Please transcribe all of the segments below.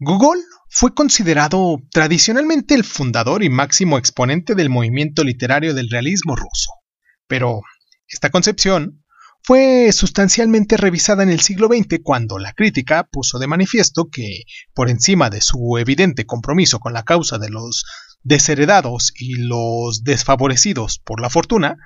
Gogol fue considerado tradicionalmente el fundador y máximo exponente del movimiento literario del realismo ruso, pero esta concepción fue sustancialmente revisada en el siglo XX cuando la crítica puso de manifiesto que, por encima de su evidente compromiso con la causa de los desheredados y los desfavorecidos por la fortuna,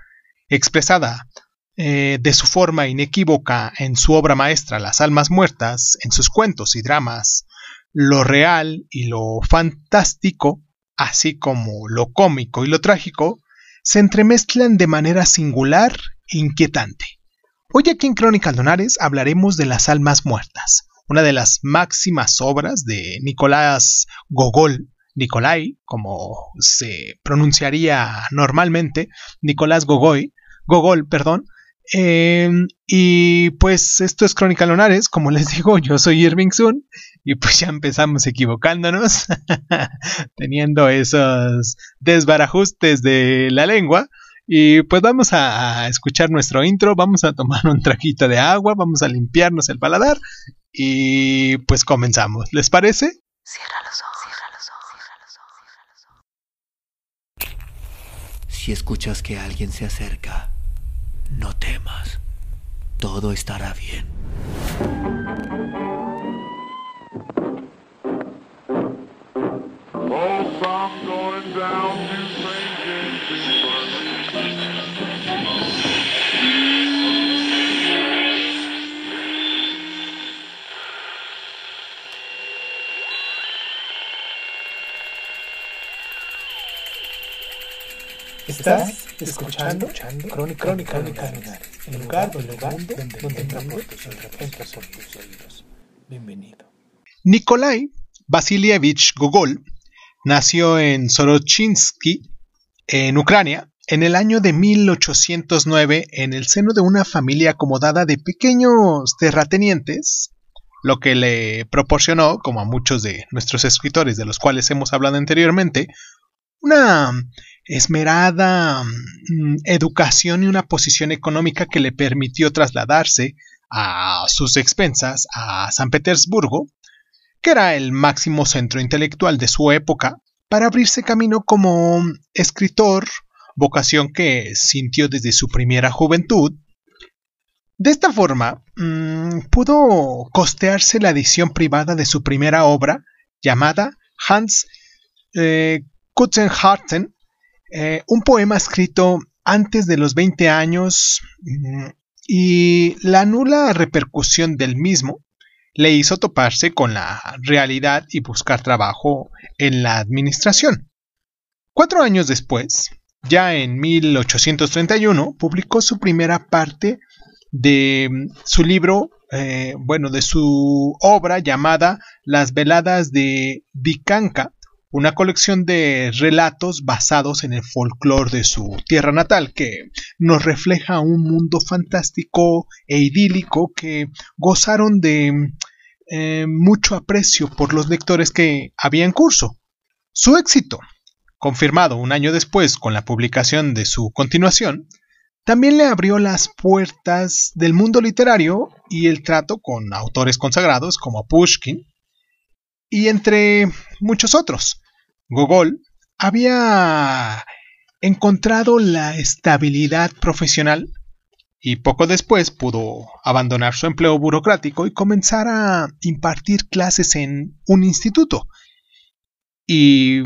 expresada eh, de su forma inequívoca en su obra maestra Las Almas Muertas, en sus cuentos y dramas, lo real y lo fantástico, así como lo cómico y lo trágico, se entremezclan de manera singular e inquietante. Hoy aquí en Crónicas Donares hablaremos de Las Almas Muertas, una de las máximas obras de Nicolás Gogol, Nicolai, como se pronunciaría normalmente, Nicolás Gogoy, Gogol, perdón, em, y pues esto es Crónica Lonares, como les digo, yo soy Irving Sun y pues ya empezamos equivocándonos, teniendo esos desbarajustes de la lengua. Y pues vamos a escuchar nuestro intro, vamos a tomar un traquito de agua, vamos a limpiarnos el paladar y pues comenzamos. ¿Les parece? Cierra los ojos, cierra los ojos, cierra los ojos. Si escuchas que alguien se acerca, no temas. Todo estará bien. Estás escuchando, Crónica, Crónica, el lugar, donde, donde, donde tus oídos. Bienvenido. Nikolai Vasilievich Gogol nació en Sorochinsky, en Ucrania, en el año de 1809 en el seno de una familia acomodada de pequeños terratenientes, lo que le proporcionó, como a muchos de nuestros escritores de los cuales hemos hablado anteriormente, una esmerada mm, educación y una posición económica que le permitió trasladarse a sus expensas a San Petersburgo, que era el máximo centro intelectual de su época, para abrirse camino como escritor, vocación que sintió desde su primera juventud. De esta forma, mm, pudo costearse la edición privada de su primera obra, llamada Hans eh, Kutzenharten, eh, un poema escrito antes de los 20 años mm, y la nula repercusión del mismo le hizo toparse con la realidad y buscar trabajo en la administración. Cuatro años después, ya en 1831, publicó su primera parte de mm, su libro, eh, bueno, de su obra llamada Las veladas de Vicanca, una colección de relatos basados en el folclore de su tierra natal, que nos refleja un mundo fantástico e idílico que gozaron de eh, mucho aprecio por los lectores que había en curso. Su éxito, confirmado un año después con la publicación de su continuación, también le abrió las puertas del mundo literario y el trato con autores consagrados como Pushkin, y entre muchos otros. Gogol había encontrado la estabilidad profesional y poco después pudo abandonar su empleo burocrático y comenzar a impartir clases en un instituto y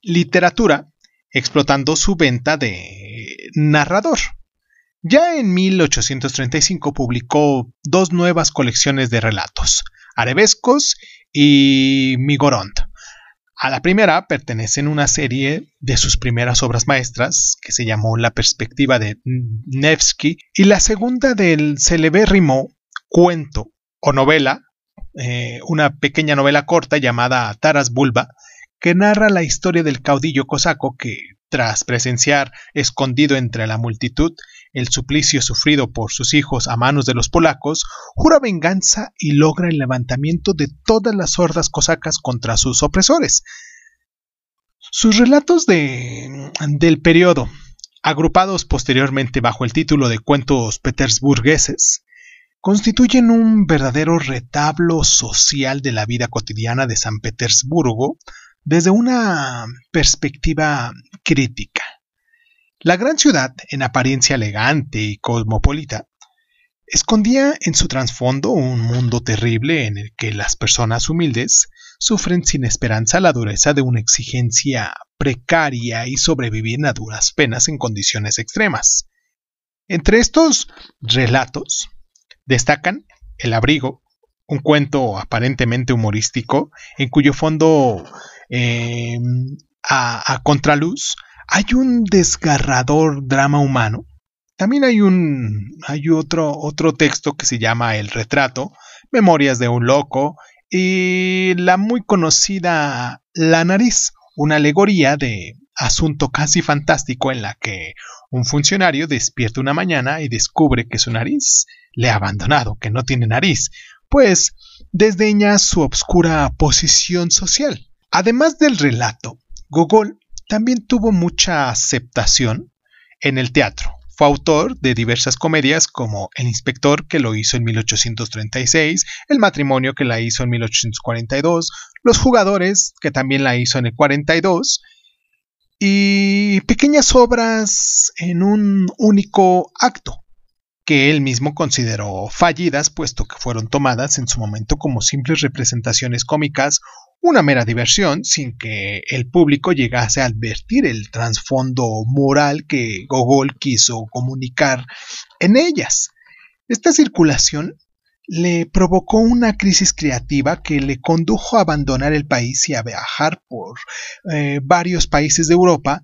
literatura explotando su venta de narrador. Ya en 1835 publicó dos nuevas colecciones de relatos, Arabescos y Migoront, a la primera pertenecen una serie de sus primeras obras maestras, que se llamó La perspectiva de Nevsky, y la segunda del celebérrimo cuento o novela, eh, una pequeña novela corta llamada Taras Bulba, que narra la historia del caudillo cosaco que, tras presenciar escondido entre la multitud el suplicio sufrido por sus hijos a manos de los polacos, jura venganza y logra el levantamiento de todas las hordas cosacas contra sus opresores. Sus relatos de, del periodo, agrupados posteriormente bajo el título de Cuentos Petersburgueses, constituyen un verdadero retablo social de la vida cotidiana de San Petersburgo desde una perspectiva crítica. La gran ciudad, en apariencia elegante y cosmopolita, escondía en su trasfondo un mundo terrible en el que las personas humildes sufren sin esperanza la dureza de una exigencia precaria y sobreviven a duras penas en condiciones extremas. Entre estos relatos destacan El abrigo, un cuento aparentemente humorístico en cuyo fondo a, a contraluz hay un desgarrador drama humano. También hay un hay otro otro texto que se llama El retrato, Memorias de un loco y la muy conocida La nariz, una alegoría de asunto casi fantástico en la que un funcionario despierta una mañana y descubre que su nariz le ha abandonado, que no tiene nariz, pues desdeña su obscura posición social. Además del relato, Gogol también tuvo mucha aceptación en el teatro. Fue autor de diversas comedias como El inspector, que lo hizo en 1836, El matrimonio, que la hizo en 1842, Los jugadores, que también la hizo en el 42, y pequeñas obras en un único acto, que él mismo consideró fallidas, puesto que fueron tomadas en su momento como simples representaciones cómicas una mera diversión sin que el público llegase a advertir el trasfondo moral que Gogol quiso comunicar en ellas. Esta circulación le provocó una crisis creativa que le condujo a abandonar el país y a viajar por eh, varios países de Europa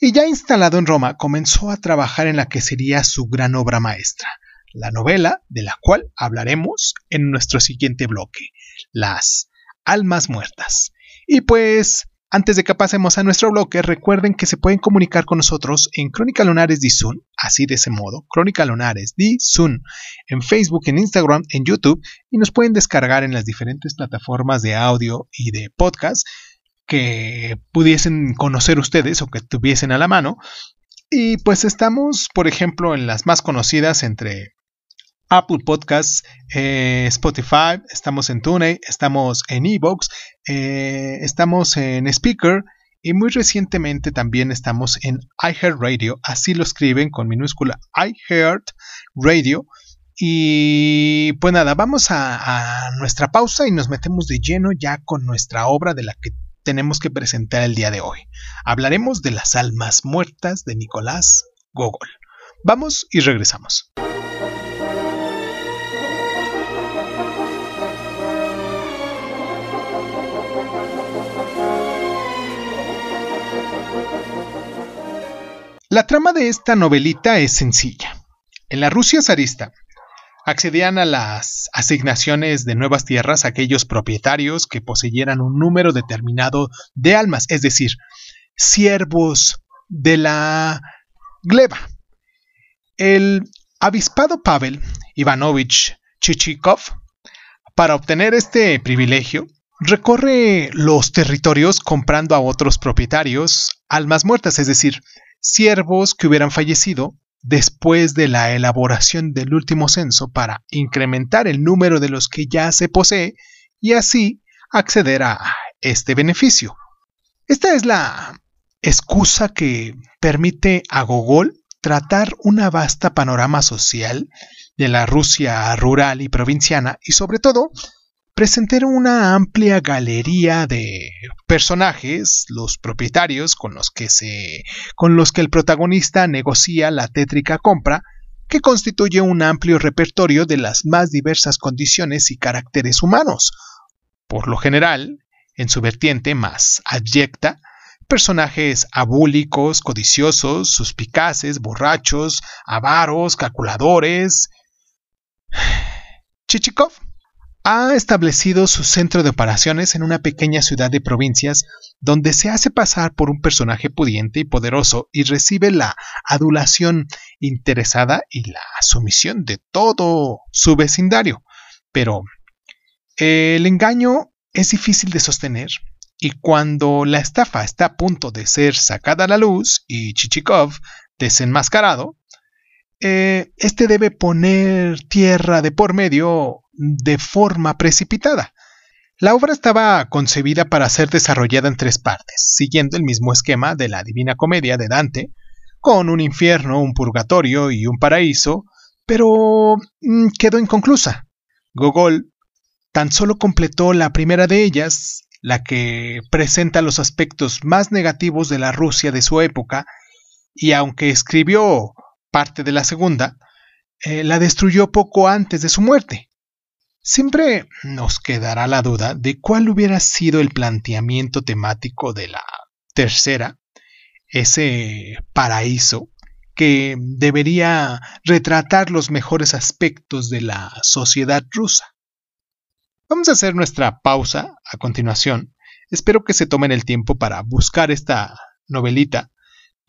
y ya instalado en Roma comenzó a trabajar en la que sería su gran obra maestra, la novela de la cual hablaremos en nuestro siguiente bloque, Las almas muertas. Y pues, antes de que pasemos a nuestro bloque, recuerden que se pueden comunicar con nosotros en Crónica Lunares Zoom, así de ese modo, Crónica Lunares Zoom, en Facebook, en Instagram, en YouTube, y nos pueden descargar en las diferentes plataformas de audio y de podcast que pudiesen conocer ustedes o que tuviesen a la mano. Y pues estamos, por ejemplo, en las más conocidas entre Apple Podcasts, eh, Spotify, estamos en TuneIn, estamos en Evox, eh, estamos en Speaker y muy recientemente también estamos en iHeartRadio, así lo escriben con minúscula iHeartRadio. Y pues nada, vamos a, a nuestra pausa y nos metemos de lleno ya con nuestra obra de la que tenemos que presentar el día de hoy. Hablaremos de las almas muertas de Nicolás Gogol. Vamos y regresamos. La trama de esta novelita es sencilla. En la Rusia zarista accedían a las asignaciones de nuevas tierras aquellos propietarios que poseyeran un número determinado de almas, es decir, siervos de la gleba. El avispado Pavel Ivanovich Chichikov, para obtener este privilegio, recorre los territorios comprando a otros propietarios almas muertas, es decir, siervos que hubieran fallecido después de la elaboración del último censo para incrementar el número de los que ya se posee y así acceder a este beneficio. Esta es la excusa que permite a Gogol tratar una vasta panorama social de la Rusia rural y provinciana y sobre todo presentar una amplia galería de personajes, los propietarios con los que se con los que el protagonista negocia la tétrica compra, que constituye un amplio repertorio de las más diversas condiciones y caracteres humanos. Por lo general, en su vertiente más abyecta, personajes abúlicos, codiciosos, suspicaces, borrachos, avaros, calculadores. Chichikov ha establecido su centro de operaciones en una pequeña ciudad de provincias donde se hace pasar por un personaje pudiente y poderoso y recibe la adulación interesada y la sumisión de todo su vecindario. Pero el engaño es difícil de sostener y cuando la estafa está a punto de ser sacada a la luz y Chichikov desenmascarado, eh, este debe poner tierra de por medio de forma precipitada. La obra estaba concebida para ser desarrollada en tres partes, siguiendo el mismo esquema de la Divina Comedia de Dante, con un infierno, un purgatorio y un paraíso, pero mm, quedó inconclusa. Gogol tan solo completó la primera de ellas, la que presenta los aspectos más negativos de la Rusia de su época, y aunque escribió parte de la segunda, eh, la destruyó poco antes de su muerte. Siempre nos quedará la duda de cuál hubiera sido el planteamiento temático de la tercera, ese paraíso que debería retratar los mejores aspectos de la sociedad rusa. Vamos a hacer nuestra pausa a continuación. Espero que se tomen el tiempo para buscar esta novelita.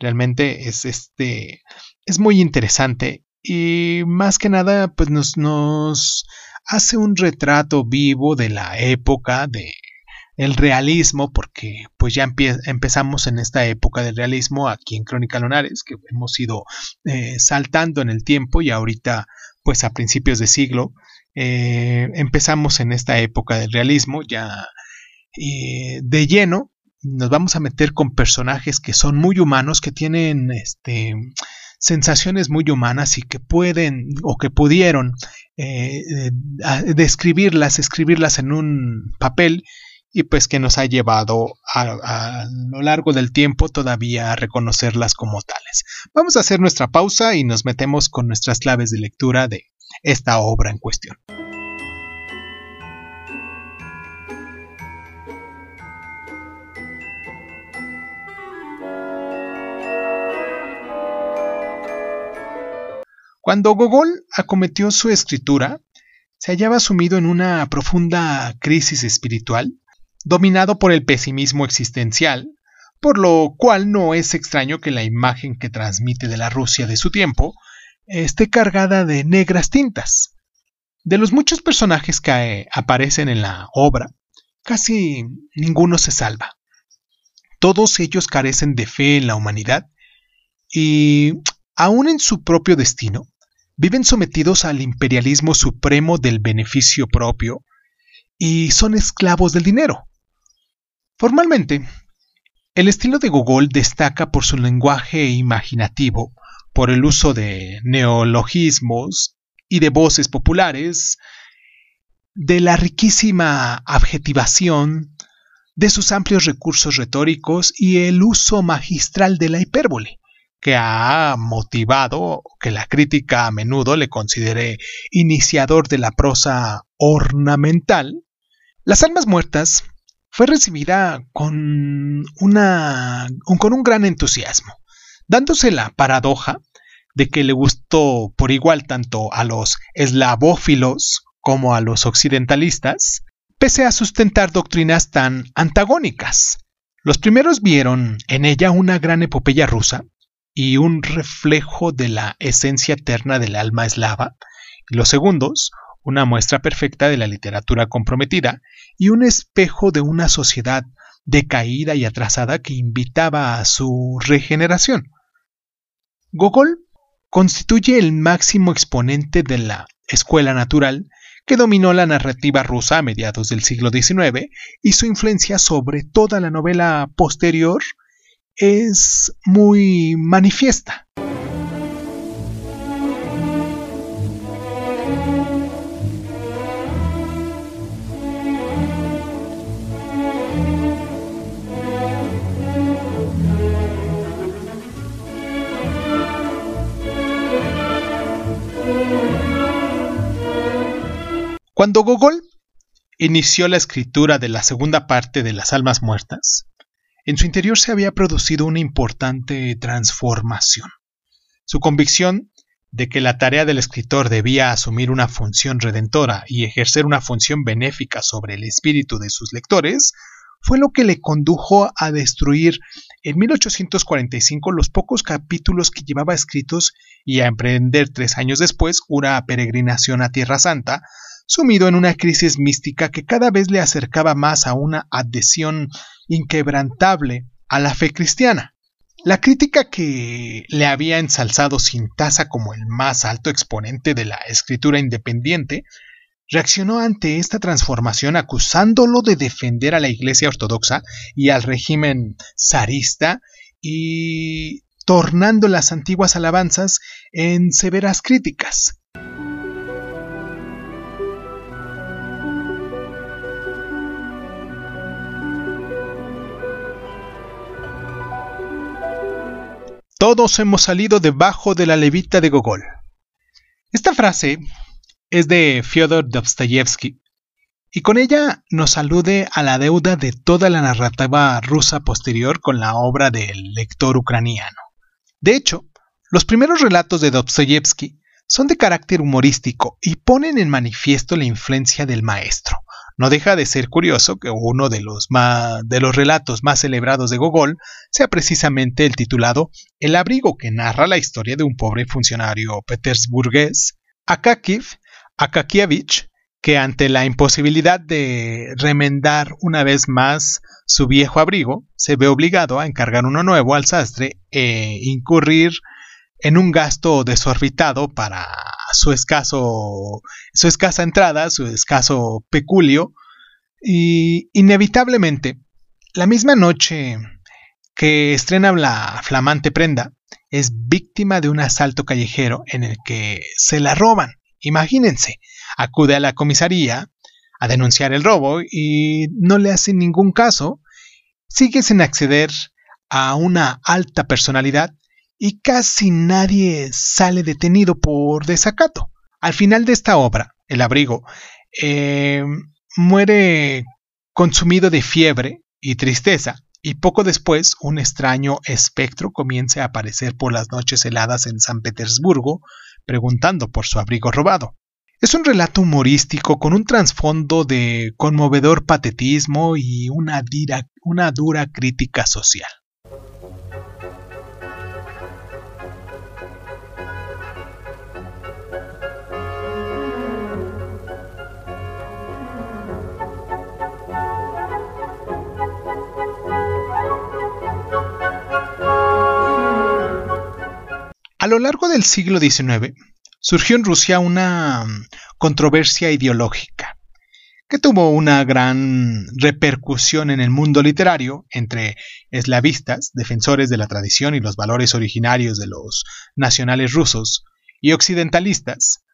Realmente es este es muy interesante y más que nada pues nos, nos hace un retrato vivo de la época de el realismo, porque pues ya empezamos en esta época del realismo aquí en Crónica Lonares, que hemos ido eh, saltando en el tiempo y ahorita pues a principios de siglo eh, empezamos en esta época del realismo ya eh, de lleno. Nos vamos a meter con personajes que son muy humanos, que tienen este, sensaciones muy humanas y que pueden o que pudieron describirlas, escribirlas en un papel y pues que nos ha llevado a, lo largo del tiempo todavía a reconocerlas como tales. Vamos a hacer nuestra pausa y nos metemos con nuestras claves de lectura de esta obra en cuestión. Cuando Gogol acometió su escritura, se hallaba sumido en una profunda crisis espiritual dominado por el pesimismo existencial, por lo cual no es extraño que la imagen que transmite de la Rusia de su tiempo esté cargada de negras tintas. De los muchos personajes que aparecen en la obra, casi ninguno se salva. Todos ellos carecen de fe en la humanidad y, aun en su propio destino, viven sometidos al imperialismo supremo del beneficio propio y son esclavos del dinero. Formalmente, el estilo de Gogol destaca por su lenguaje imaginativo, por el uso de neologismos y de voces populares, de la riquísima adjetivación, de sus amplios recursos retóricos y el uso magistral de la hipérbole, que ha motivado que la crítica a menudo le considere iniciador de la prosa ornamental. Las almas muertas fue recibida con, una, con un gran entusiasmo, dándose la paradoja de que le gustó por igual tanto a los eslavófilos como a los occidentalistas, pese a sustentar doctrinas tan antagónicas. Los primeros vieron en ella una gran epopeya rusa y un reflejo de la esencia eterna del alma eslava, y los segundos una muestra perfecta de la literatura comprometida y un espejo de una sociedad decaída y atrasada que invitaba a su regeneración. Gogol constituye el máximo exponente de la escuela natural que dominó la narrativa rusa a mediados del siglo XIX y su influencia sobre toda la novela posterior es muy manifiesta. Cuando Gogol inició la escritura de la segunda parte de Las Almas Muertas, en su interior se había producido una importante transformación. Su convicción de que la tarea del escritor debía asumir una función redentora y ejercer una función benéfica sobre el espíritu de sus lectores fue lo que le condujo a destruir en 1845 los pocos capítulos que llevaba escritos y a emprender tres años después una peregrinación a Tierra Santa, sumido en una crisis mística que cada vez le acercaba más a una adhesión inquebrantable a la fe cristiana. La crítica que le había ensalzado sin tasa como el más alto exponente de la escritura independiente, reaccionó ante esta transformación acusándolo de defender a la Iglesia Ortodoxa y al régimen zarista y tornando las antiguas alabanzas en severas críticas. Todos hemos salido debajo de la levita de Gogol. Esta frase es de Fyodor Dostoyevsky y con ella nos alude a la deuda de toda la narrativa rusa posterior con la obra del lector ucraniano. De hecho, los primeros relatos de Dostoyevsky son de carácter humorístico y ponen en manifiesto la influencia del maestro. No deja de ser curioso que uno de los, de los relatos más celebrados de Gogol sea precisamente el titulado El abrigo, que narra la historia de un pobre funcionario petersburgués, Akakiv Akakievich, que ante la imposibilidad de remendar una vez más su viejo abrigo, se ve obligado a encargar uno nuevo al sastre e incurrir en un gasto desorbitado para su escaso su escasa entrada, su escaso peculio y inevitablemente la misma noche que estrena la flamante prenda es víctima de un asalto callejero en el que se la roban. Imagínense, acude a la comisaría a denunciar el robo y no le hacen ningún caso, sigue sin acceder a una alta personalidad y casi nadie sale detenido por desacato. Al final de esta obra, El abrigo, eh, muere consumido de fiebre y tristeza, y poco después un extraño espectro comienza a aparecer por las noches heladas en San Petersburgo, preguntando por su abrigo robado. Es un relato humorístico con un trasfondo de conmovedor patetismo y una, una dura crítica social. A lo largo del siglo XIX, surgió en Rusia una mm, controversia ideológica que tuvo una gran repercusión en el mundo literario entre eslavistas, defensores de la tradición y los valores originarios de los nacionales rusos, y occidentalistas,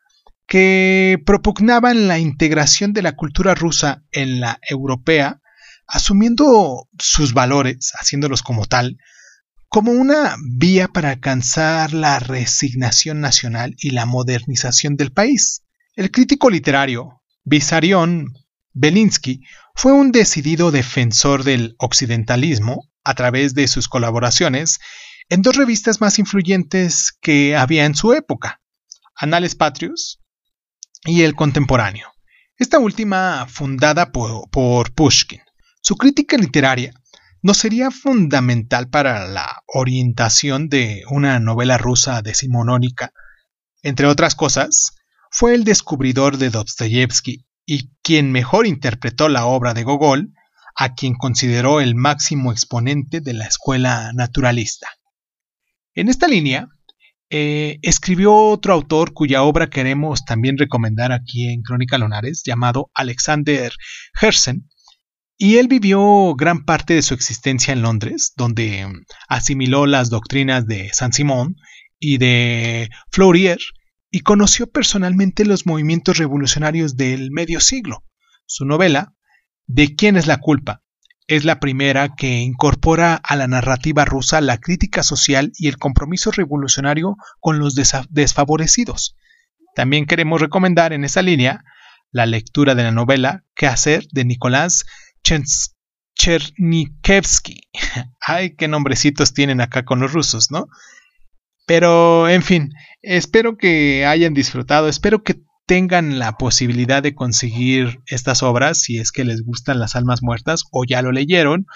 que propugnaban la integración de la cultura rusa en la europea, asumiendo sus valores, haciéndolos como tal, como una vía para alcanzar la resignación nacional y la modernización del país. El crítico literario Vissarion Belinsky fue un decidido defensor del occidentalismo a través de sus colaboraciones en dos revistas más influyentes que había en su época, Anales Patrios y El Contemporáneo, esta última fundada por, por Pushkin. Su crítica literaria no sería fundamental para la orientación de una novela rusa decimonónica. Entre otras cosas, fue el descubridor de Dostoyevsky y quien mejor interpretó la obra de Gogol, a quien consideró el máximo exponente de la escuela naturalista. En esta línea, eh, escribió otro autor cuya obra queremos también recomendar aquí en Crónica Lonares, llamado Alexander Herzen, y él vivió gran parte de su existencia en Londres, donde mm, asimiló las doctrinas de Saint-Simon y de Flourier y conoció personalmente los movimientos revolucionarios del medio siglo. Su novela, ¿De quién es la culpa? es la primera que incorpora a la narrativa rusa la crítica social y el compromiso revolucionario con los desfavorecidos. También queremos recomendar en esa línea la lectura de la novela ¿Qué hacer? de Nicolás Chernikevsky. Ay, qué nombrecitos tienen acá con los rusos, ¿no? Pero, en fin, espero que hayan disfrutado, espero que tengan la posibilidad de conseguir estas obras si es que les gustan las almas muertas o ya lo leyeron.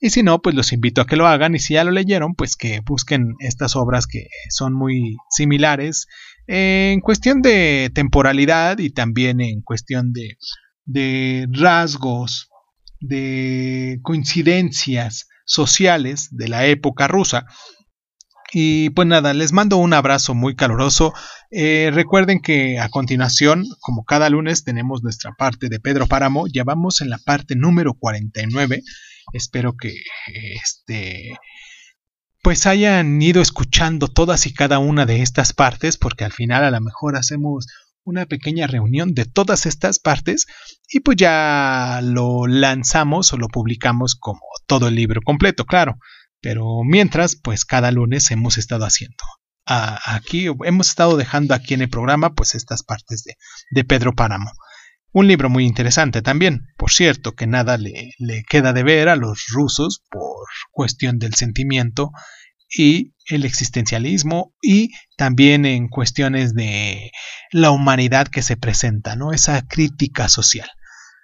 Y si no, pues los invito a que lo hagan. Y si ya lo leyeron, pues que busquen estas obras que son muy similares en cuestión de temporalidad y también en cuestión de, de rasgos de coincidencias sociales de la época rusa Y pues nada, les mando un abrazo muy caluroso. Eh, recuerden que a continuación, como cada lunes, tenemos nuestra parte de Pedro Páramo. Ya vamos en la parte número 49. Espero que este pues hayan ido escuchando todas y cada una de estas partes, porque al final a lo mejor hacemos una pequeña reunión de todas estas partes y pues ya lo lanzamos o lo publicamos como todo el libro completo, claro. Pero mientras, pues cada lunes hemos estado haciendo. aquí hemos estado dejando aquí en el programa pues estas partes de, de Pedro Páramo. Un libro muy interesante también, por cierto, que nada le, le queda de ver a los rusos por cuestión del sentimiento y el existencialismo y también en cuestiones de la humanidad que se presenta, ¿no? Esa crítica social.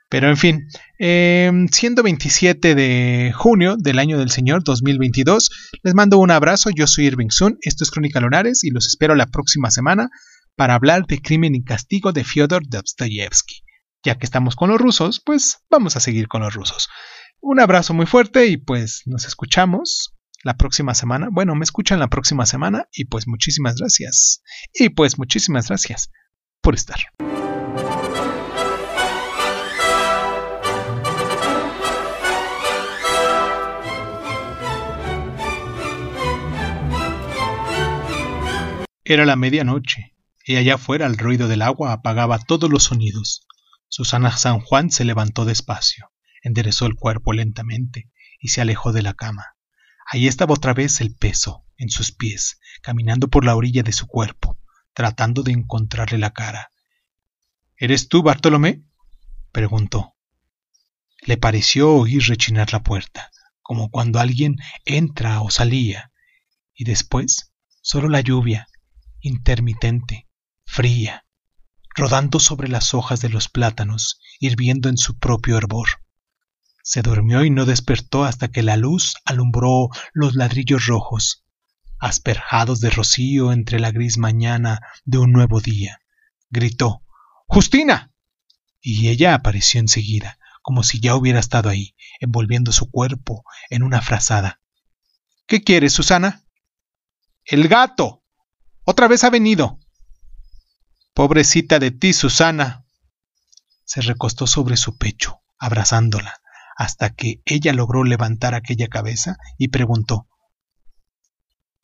Pero en fin, eh, siendo 27 de junio del año del Señor 2022, les mando un abrazo, yo soy Irving Sun, esto es Crónica Lunares y los espero la próxima semana para hablar de Crimen y Castigo de Fyodor Dostoyevsky. Ya que estamos con los rusos, pues vamos a seguir con los rusos. Un abrazo muy fuerte y pues nos escuchamos la próxima semana. Bueno, me escuchan la próxima semana y pues muchísimas gracias. Y pues muchísimas gracias por estar. Era la medianoche, y allá afuera el ruido del agua apagaba todos los sonidos. Susana San Juan se levantó despacio, enderezó el cuerpo lentamente y se alejó de la cama. Allí estaba otra vez el peso, en sus pies, caminando por la orilla de su cuerpo, tratando de encontrarle la cara. ¿Eres tú, Bartolomé? preguntó. Le pareció oír rechinar la puerta, como cuando alguien entra o salía, y después solo la lluvia intermitente, fría, rodando sobre las hojas de los plátanos, hirviendo en su propio hervor. Se durmió y no despertó hasta que la luz alumbró los ladrillos rojos, asperjados de rocío entre la gris mañana de un nuevo día. Gritó Justina. Y ella apareció enseguida, como si ya hubiera estado ahí, envolviendo su cuerpo en una frazada. ¿Qué quieres, Susana? El gato. Otra vez ha venido. Pobrecita de ti, Susana. Se recostó sobre su pecho, abrazándola, hasta que ella logró levantar aquella cabeza y preguntó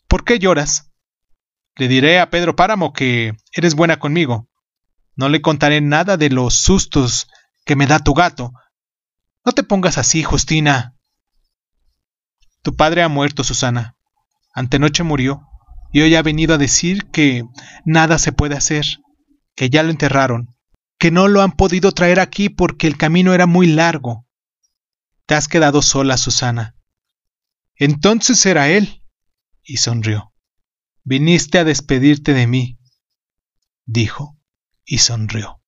¿Por qué lloras? Le diré a Pedro Páramo que eres buena conmigo. No le contaré nada de los sustos que me da tu gato. No te pongas así, Justina. Tu padre ha muerto, Susana. Antenoche murió y hoy ha venido a decir que nada se puede hacer, que ya lo enterraron, que no lo han podido traer aquí porque el camino era muy largo. Te has quedado sola, Susana. Entonces era él. Y sonrió. Viniste a despedirte de mí, dijo, y sonrió.